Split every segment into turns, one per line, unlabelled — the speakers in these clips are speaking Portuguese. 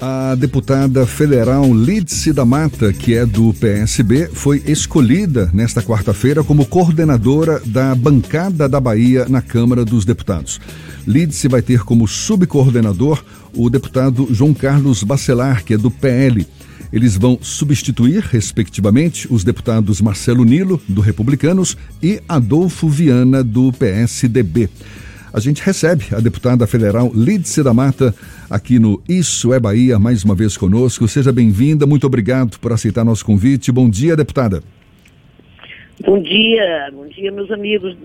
A deputada federal Lídice da Mata, que é do PSB, foi escolhida nesta quarta-feira como coordenadora da bancada da Bahia na Câmara dos Deputados. Lídice vai ter como subcoordenador o deputado João Carlos Bacelar, que é do PL. Eles vão substituir, respectivamente, os deputados Marcelo Nilo, do Republicanos, e Adolfo Viana, do PSDB a gente recebe a deputada federal Lídice da Mata aqui no Isso é Bahia, mais uma vez conosco. Seja bem-vinda, muito obrigado por aceitar nosso convite. Bom dia, deputada.
Bom dia, bom dia, meus amigos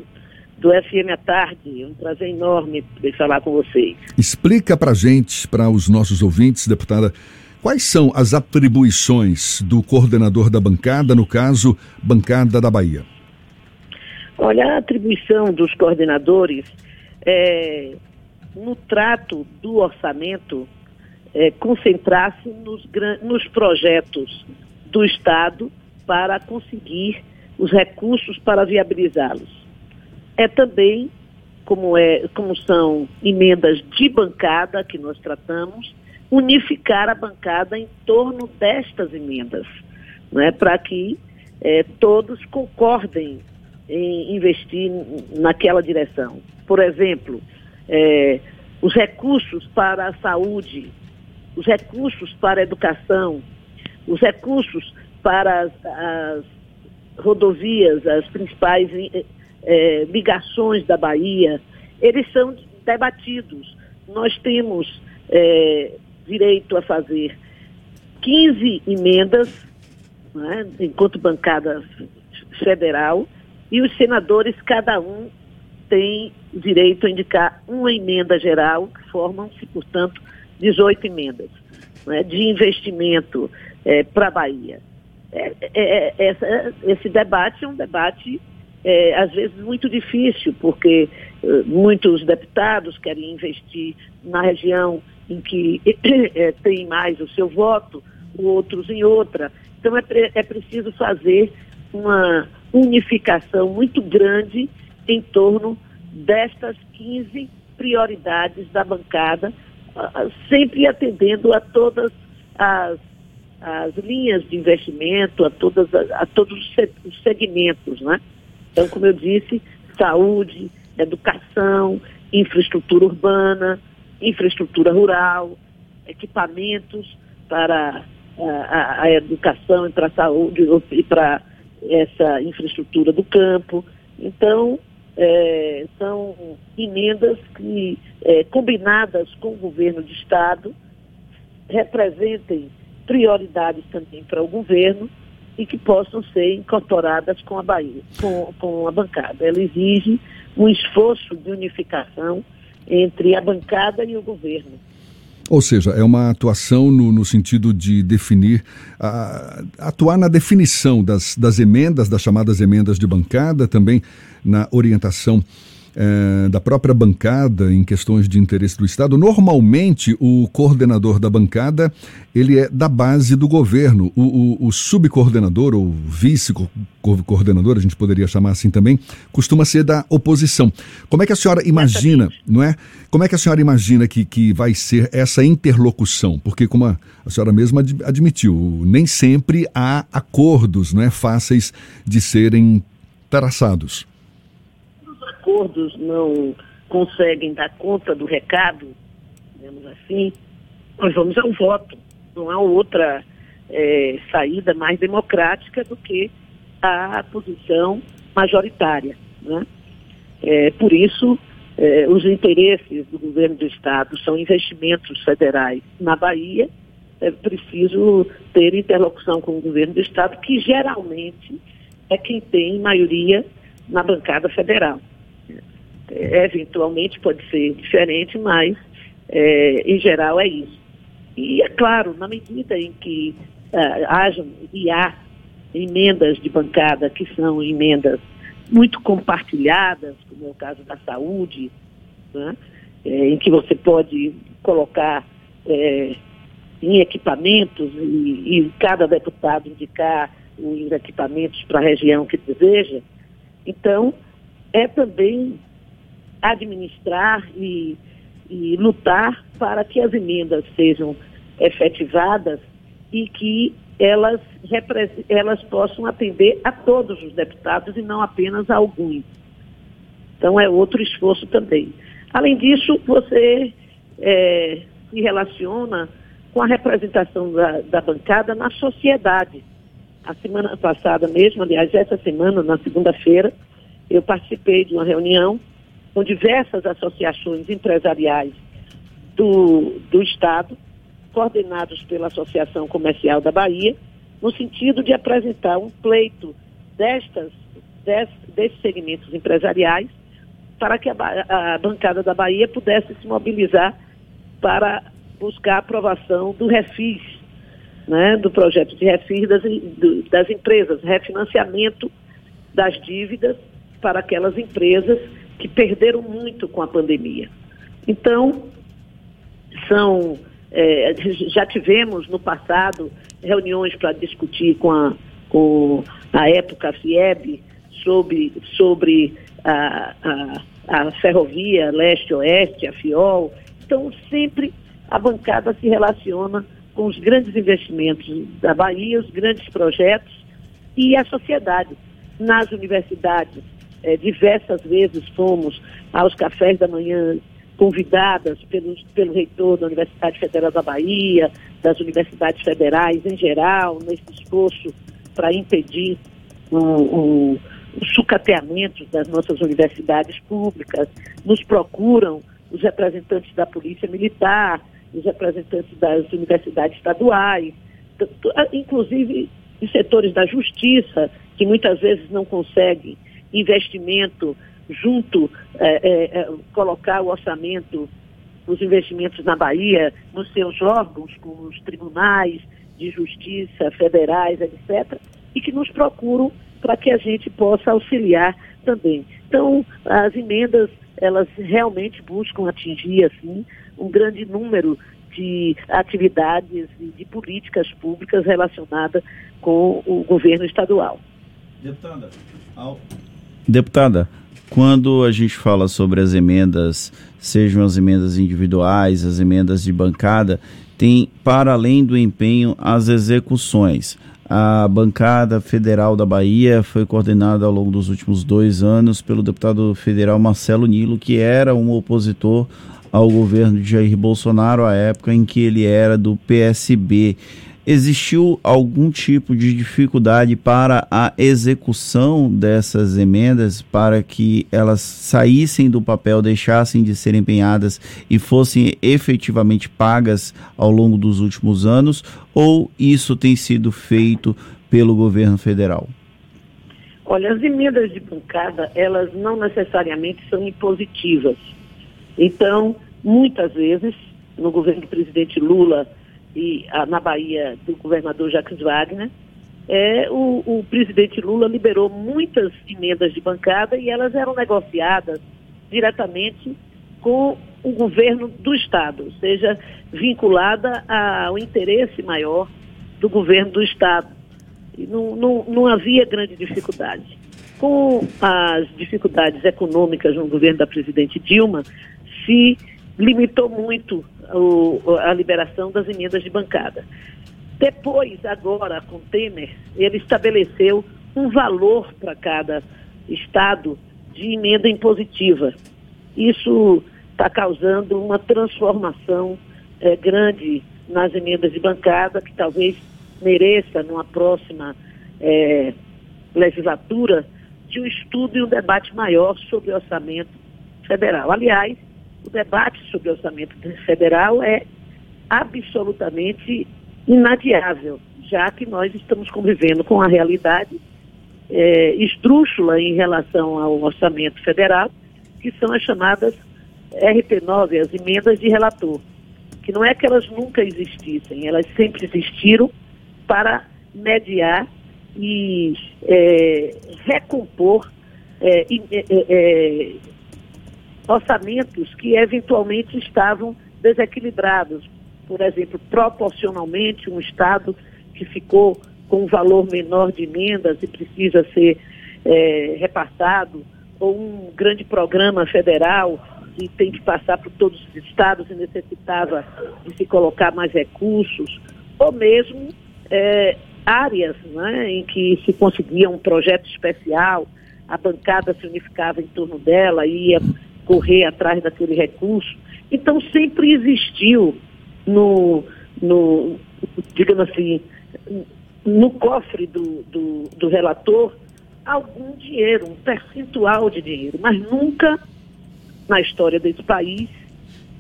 do FM à tarde. É um prazer enorme poder falar com vocês.
Explica para gente, para os nossos ouvintes, deputada, quais são as atribuições do coordenador da bancada, no caso, Bancada da Bahia?
Olha, a atribuição dos coordenadores é, no trato do orçamento, é, concentrar-se nos, nos projetos do Estado para conseguir os recursos para viabilizá-los. É também, como, é, como são emendas de bancada que nós tratamos, unificar a bancada em torno destas emendas, é para que é, todos concordem em investir naquela direção. Por exemplo, é, os recursos para a saúde, os recursos para a educação, os recursos para as, as rodovias, as principais é, ligações da Bahia, eles são debatidos. Nós temos é, direito a fazer 15 emendas, né, enquanto bancada federal, e os senadores, cada um tem direito a indicar uma emenda geral, formam-se, portanto, 18 emendas né, de investimento é, para a Bahia. É, é, é, essa, esse debate é um debate, é, às vezes, muito difícil, porque uh, muitos deputados querem investir na região em que é, tem mais o seu voto, outros em outra. Então, é, é preciso fazer uma unificação muito grande em torno destas 15 prioridades da bancada, sempre atendendo a todas as, as linhas de investimento, a, todas, a todos os segmentos. Né? Então, como eu disse, saúde, educação, infraestrutura urbana, infraestrutura rural, equipamentos para a, a, a educação e para a saúde e para essa infraestrutura do campo. Então, é, são emendas que, é, combinadas com o governo de Estado, representem prioridades também para o governo e que possam ser incorporadas com a Bahia, com, com a bancada. Ela exige um esforço de unificação entre a bancada e o governo.
Ou seja, é uma atuação no, no sentido de definir, atuar na definição das, das emendas, das chamadas emendas de bancada, também na orientação é, da própria bancada em questões de interesse do Estado. Normalmente, o coordenador da bancada ele é da base do governo. O, o, o subcoordenador ou vice-coordenador, a gente poderia chamar assim também, costuma ser da oposição. Como é que a senhora imagina, não é? Como é que a senhora imagina que, que vai ser essa interlocução? Porque, como a, a senhora mesma admitiu, nem sempre há acordos não é, fáceis de serem traçados
acordos não conseguem dar conta do recado, digamos assim, nós vamos ao voto. Não há outra é, saída mais democrática do que a posição majoritária. Né? É, por isso, é, os interesses do governo do Estado são investimentos federais na Bahia. É preciso ter interlocução com o governo do Estado, que geralmente é quem tem maioria na bancada federal. É, eventualmente pode ser diferente, mas é, em geral é isso. E é claro, na medida em que uh, hajam e há emendas de bancada que são emendas muito compartilhadas, como é o caso da saúde, né, é, em que você pode colocar é, em equipamentos e, e, cada deputado indicar os equipamentos para a região que deseja. Então, é também administrar e, e lutar para que as emendas sejam efetivadas e que elas, elas possam atender a todos os deputados e não apenas a alguns. Então é outro esforço também. Além disso, você é, se relaciona com a representação da, da bancada na sociedade. A semana passada mesmo, aliás, essa semana, na segunda-feira, eu participei de uma reunião com diversas associações empresariais do, do Estado, coordenados pela Associação Comercial da Bahia, no sentido de apresentar um pleito destas, des, desses segmentos empresariais para que a, a, bancada da Bahia pudesse se mobilizar para buscar a aprovação do refis, né, do projeto de refis das, das empresas, refinanciamento das dívidas para aquelas empresas que perderam muito com a pandemia. Então, são é, já tivemos no passado reuniões para discutir com a, com a época FIEB sobre, sobre a, a, a ferrovia leste-oeste, a FIOL. Então, sempre a bancada se relaciona com os grandes investimentos da Bahia, os grandes projetos e a sociedade. Nas universidades, é, diversas vezes fomos aos cafés da manhã convidadas pelo, pelo reitor da Universidade Federal da Bahia, das universidades federais em geral, nesse esforço para impedir o, o, o sucateamento das nossas universidades públicas. Nos procuram os representantes da Polícia Militar, os representantes das universidades estaduais, inclusive os setores da justiça, que muitas vezes não conseguem investimento junto, é, é, é, colocar o orçamento, os investimentos na Bahia, nos seus órgãos, com os tribunais de justiça federais, etc., e que nos procuram para que a gente possa auxiliar também. Então, as emendas, elas realmente buscam atingir, assim, um grande número de atividades e de políticas públicas relacionadas com o governo estadual.
Deputada, ao... Deputada, quando a gente fala sobre as emendas, sejam as emendas individuais, as emendas de bancada, tem para além do empenho as execuções. A bancada federal da Bahia foi coordenada ao longo dos últimos dois anos pelo deputado federal Marcelo Nilo, que era um opositor ao governo de Jair Bolsonaro à época em que ele era do PSB existiu algum tipo de dificuldade para a execução dessas emendas, para que elas saíssem do papel, deixassem de ser empenhadas e fossem efetivamente pagas ao longo dos últimos anos, ou isso tem sido feito pelo governo federal?
Olha, as emendas de bancada, elas não necessariamente são impositivas. Então, muitas vezes, no governo do presidente Lula, e a, na Bahia do governador Jacques Wagner, é, o, o, presidente Lula liberou muitas emendas de bancada e elas eram negociadas diretamente com o governo do Estado, ou seja, vinculada ao interesse maior do governo do Estado. E não, não, não havia grande dificuldade. Com as dificuldades econômicas no governo da presidente Dilma, se limitou muito o, a liberação das emendas de bancada. Depois, agora, com Temer, ele estabeleceu um valor para cada estado de emenda impositiva. Isso está causando uma transformação é, grande nas emendas de bancada, que talvez mereça, numa próxima é, legislatura, de um estudo e um debate maior sobre orçamento federal. Aliás, o debate sobre orçamento federal é absolutamente inadiável, já que nós estamos convivendo com a realidade é, estrúxula em relação ao orçamento federal, que são as chamadas RP9, as emendas de relator, que não é que elas nunca existissem, elas sempre existiram para mediar e é, recompor é, é, é orçamentos que eventualmente estavam desequilibrados. Por exemplo, proporcionalmente, um Estado que ficou com um valor menor de emendas e precisa ser é, repassado, ou um grande programa federal e tem que passar por todos os estados e necessitava de se colocar mais recursos, ou mesmo é, áreas né, em que se conseguia um projeto especial, a bancada se unificava em torno dela e ia correr atrás daquele recurso. Então sempre existiu no, no digamos assim, no cofre do, do, do relator algum dinheiro, um percentual de dinheiro, mas nunca na história desse país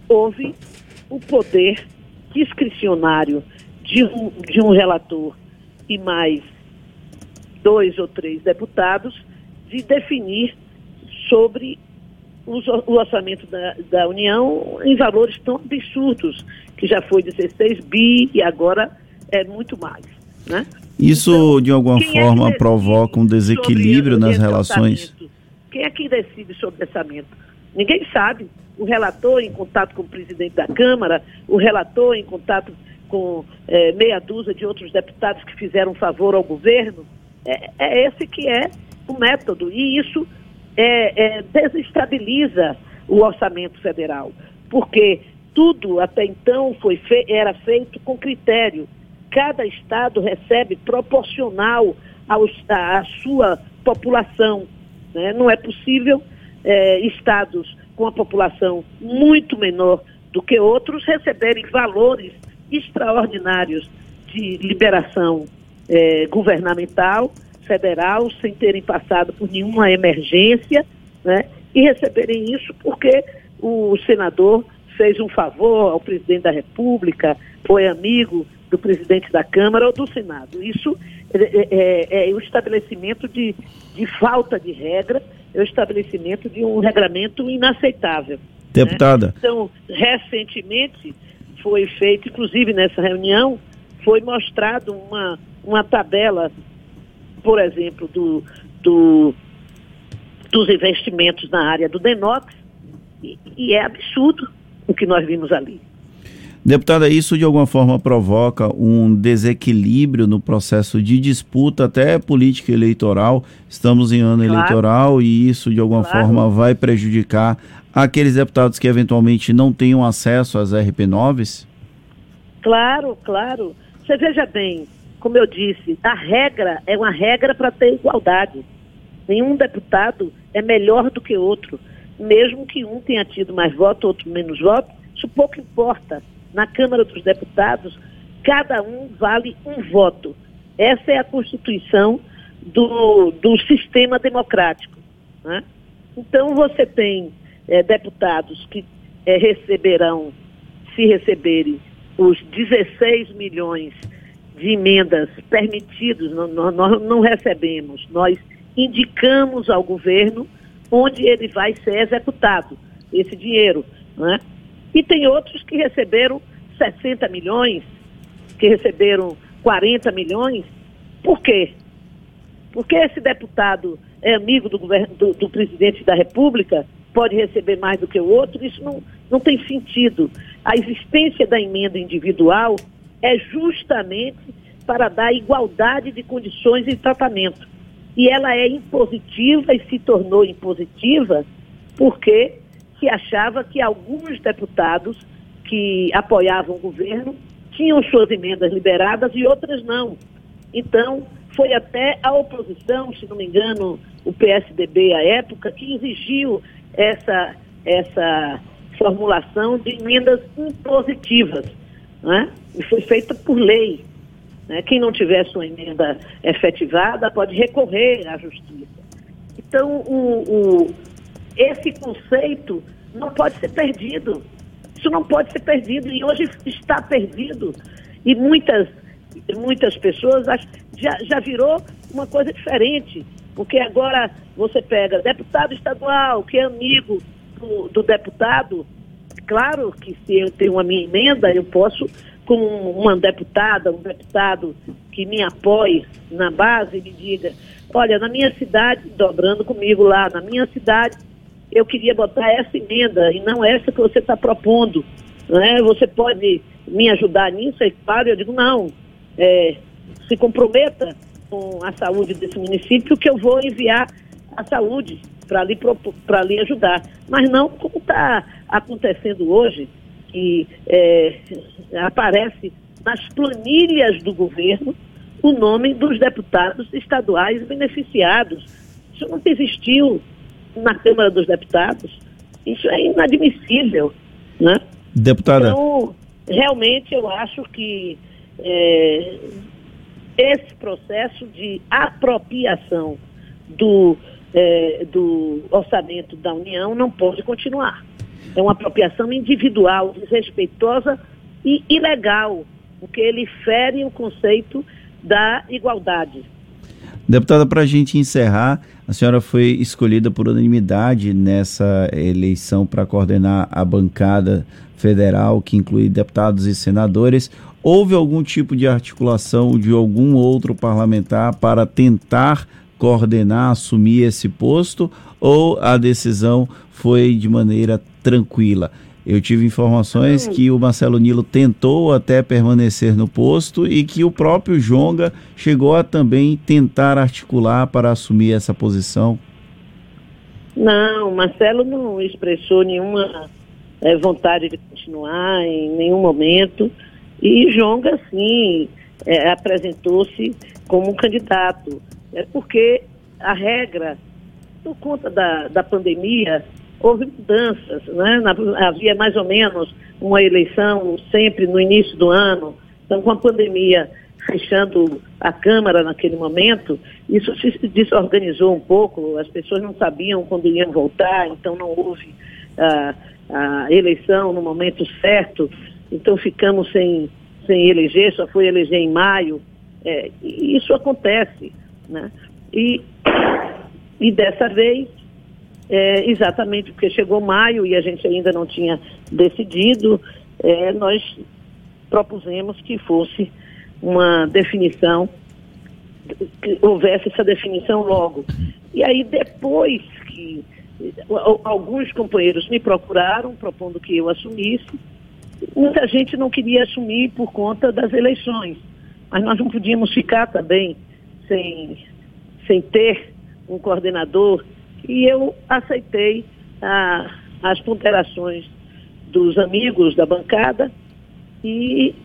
houve o poder discricionário de um, de um relator e mais dois ou três deputados de definir sobre o orçamento da, da União em valores tão absurdos, que já foi 16 bi e agora é muito mais. Né?
Isso, então, de alguma é forma, é provoca um desequilíbrio nas relações?
Quem é que decide sobre orçamento? Ninguém sabe. O relator em contato com o presidente da Câmara, o relator em contato com é, meia dúzia de outros deputados que fizeram favor ao governo, é, é esse que é o método. E isso é, é, desestabiliza o orçamento federal, porque tudo até então foi fe era feito com critério. Cada estado recebe proporcional à sua população. Né? Não é possível é, estados com a população muito menor do que outros receberem valores extraordinários de liberação é, governamental federal sem terem passado por nenhuma emergência, né? E receberem isso porque o senador fez um favor ao presidente da República, foi amigo do presidente da Câmara ou do Senado. Isso é, é, é, é o estabelecimento de, de, falta de regra, é o estabelecimento de um regramento inaceitável.
Deputada.
Né? Então, recentemente foi feito, inclusive nessa reunião, foi mostrado uma, uma tabela por exemplo, do, do, dos investimentos na área do Denox, e, e é absurdo o que nós vimos ali.
Deputada, isso de alguma forma provoca um desequilíbrio no processo de disputa, até política eleitoral. Estamos em ano claro. eleitoral e isso de alguma claro. forma vai prejudicar aqueles deputados que eventualmente não tenham acesso às RP9s?
Claro, claro. Você veja bem, como eu disse, a regra é uma regra para ter igualdade. Nenhum deputado é melhor do que outro. Mesmo que um tenha tido mais voto, outro menos voto, isso pouco importa. Na Câmara dos Deputados, cada um vale um voto. Essa é a constituição do, do sistema democrático. Né? Então, você tem é, deputados que é, receberão, se receberem, os 16 milhões de emendas permitidos, nós, nós não recebemos, nós indicamos ao governo onde ele vai ser executado, esse dinheiro. Né? E tem outros que receberam 60 milhões, que receberam 40 milhões. Por quê? Porque esse deputado é amigo do, governo, do, do presidente da República, pode receber mais do que o outro, isso não, não tem sentido. A existência da emenda individual é justamente para dar igualdade de condições e tratamento. E ela é impositiva e se tornou impositiva porque se achava que alguns deputados que apoiavam o governo tinham suas emendas liberadas e outras não. Então, foi até a oposição, se não me engano, o PSDB à época, que exigiu essa, essa formulação de emendas impositivas né? e foi feita por lei. Né? Quem não tiver sua emenda efetivada pode recorrer à justiça. Então, o, o, esse conceito não pode ser perdido. Isso não pode ser perdido e hoje está perdido. E muitas, muitas pessoas já, já virou uma coisa diferente. Porque agora você pega deputado estadual, que é amigo do, do deputado, claro que se eu tenho a minha emenda, eu posso, com uma deputada, um deputado que me apoie na base, me diga, olha, na minha cidade, dobrando comigo lá, na minha cidade, eu queria botar essa emenda e não essa que você está propondo. Né? Você pode me ajudar nisso? É claro, eu digo, não. É, se comprometa com a saúde desse município que eu vou enviar a saúde. Para lhe, lhe ajudar. Mas não como está acontecendo hoje, que é, aparece nas planilhas do governo o nome dos deputados estaduais beneficiados. Isso nunca existiu na Câmara dos Deputados. Isso é inadmissível. Né?
Deputada.
Então, realmente eu acho que é, esse processo de apropriação do, é, do orçamento da União não pode continuar. É uma apropriação individual, desrespeitosa e ilegal, porque ele fere o conceito da igualdade.
Deputada, para a gente encerrar, a senhora foi escolhida por unanimidade nessa eleição para coordenar a bancada federal, que inclui deputados e senadores. Houve algum tipo de articulação de algum outro parlamentar para tentar coordenar, assumir esse posto, ou a decisão foi de maneira tranquila? Eu tive informações que o Marcelo Nilo tentou até permanecer no posto e que o próprio Jonga chegou a também tentar articular para assumir essa posição.
Não, Marcelo não expressou nenhuma é, vontade de continuar em nenhum momento. E Jonga, sim, é, apresentou-se como um candidato. É porque a regra, por conta da, da pandemia, houve mudanças, né? havia mais ou menos uma eleição sempre no início do ano, então com a pandemia fechando a Câmara naquele momento, isso se desorganizou um pouco, as pessoas não sabiam quando iam voltar, então não houve a, a eleição no momento certo, então ficamos sem, sem eleger, só foi eleger em maio, é, isso acontece, né? E, e dessa vez é, exatamente porque chegou maio e a gente ainda não tinha decidido, é, nós propusemos que fosse uma definição, que houvesse essa definição logo. E aí depois que alguns companheiros me procuraram propondo que eu assumisse, muita gente não queria assumir por conta das eleições, mas nós não podíamos ficar também sem, sem ter um coordenador e eu aceitei ah, as ponderações dos amigos da bancada e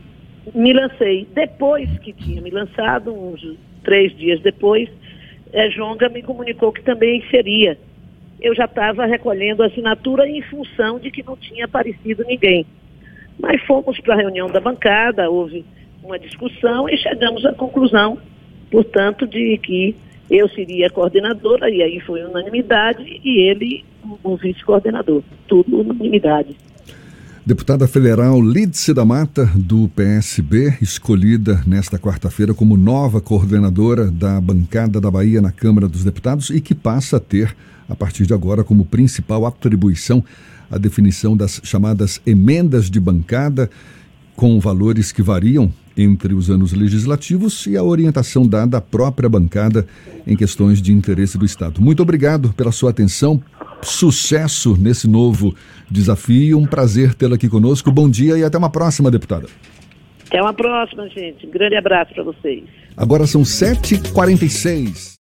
me lancei. Depois que tinha me lançado, uns três dias depois, eh, Jonga me comunicou que também seria. Eu já estava recolhendo assinatura em função de que não tinha aparecido ninguém. Mas fomos para a reunião da bancada, houve uma discussão e chegamos à conclusão, portanto, de que eu seria coordenadora, e aí foi unanimidade, e ele o vice-coordenador. Tudo unanimidade.
Deputada federal Lídice da Mata, do PSB, escolhida nesta quarta-feira como nova coordenadora da bancada da Bahia na Câmara dos Deputados e que passa a ter, a partir de agora, como principal atribuição a definição das chamadas emendas de bancada, com valores que variam entre os anos legislativos e a orientação dada à própria bancada em questões de interesse do Estado. Muito obrigado pela sua atenção. Sucesso nesse novo desafio. Um prazer tê-la aqui conosco. Bom dia e até uma próxima, deputada.
Até uma próxima, gente. Um grande abraço para vocês.
Agora são 7h46.